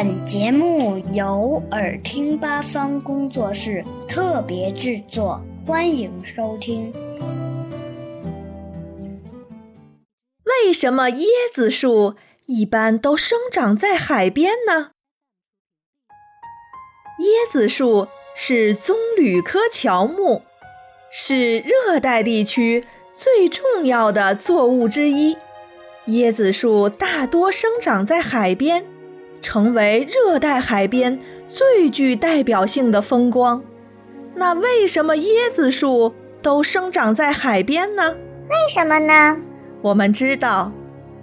本节目由耳听八方工作室特别制作，欢迎收听。为什么椰子树一般都生长在海边呢？椰子树是棕榈科乔木，是热带地区最重要的作物之一。椰子树大多生长在海边。成为热带海边最具代表性的风光。那为什么椰子树都生长在海边呢？为什么呢？我们知道，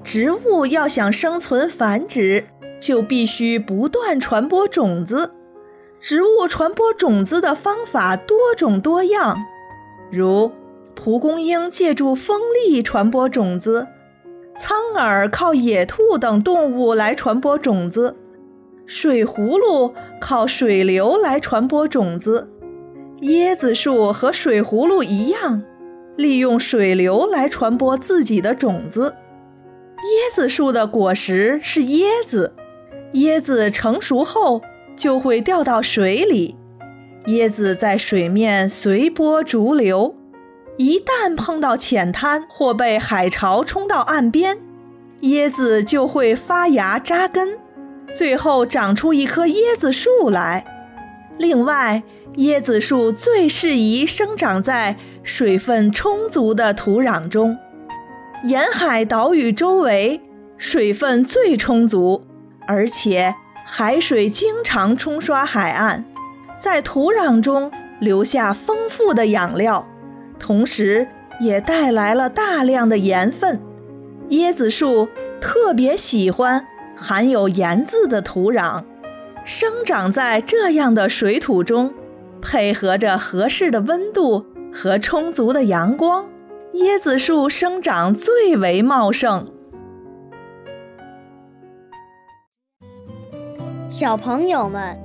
植物要想生存繁殖，就必须不断传播种子。植物传播种子的方法多种多样，如蒲公英借助风力传播种子。苍耳靠野兔等动物来传播种子，水葫芦靠水流来传播种子，椰子树和水葫芦一样，利用水流来传播自己的种子。椰子树的果实是椰子，椰子成熟后就会掉到水里，椰子在水面随波逐流。一旦碰到浅滩或被海潮冲到岸边，椰子就会发芽扎根，最后长出一棵椰子树来。另外，椰子树最适宜生长在水分充足的土壤中，沿海岛屿周围水分最充足，而且海水经常冲刷海岸，在土壤中留下丰富的养料。同时，也带来了大量的盐分。椰子树特别喜欢含有盐渍的土壤，生长在这样的水土中，配合着合适的温度和充足的阳光，椰子树生长最为茂盛。小朋友们。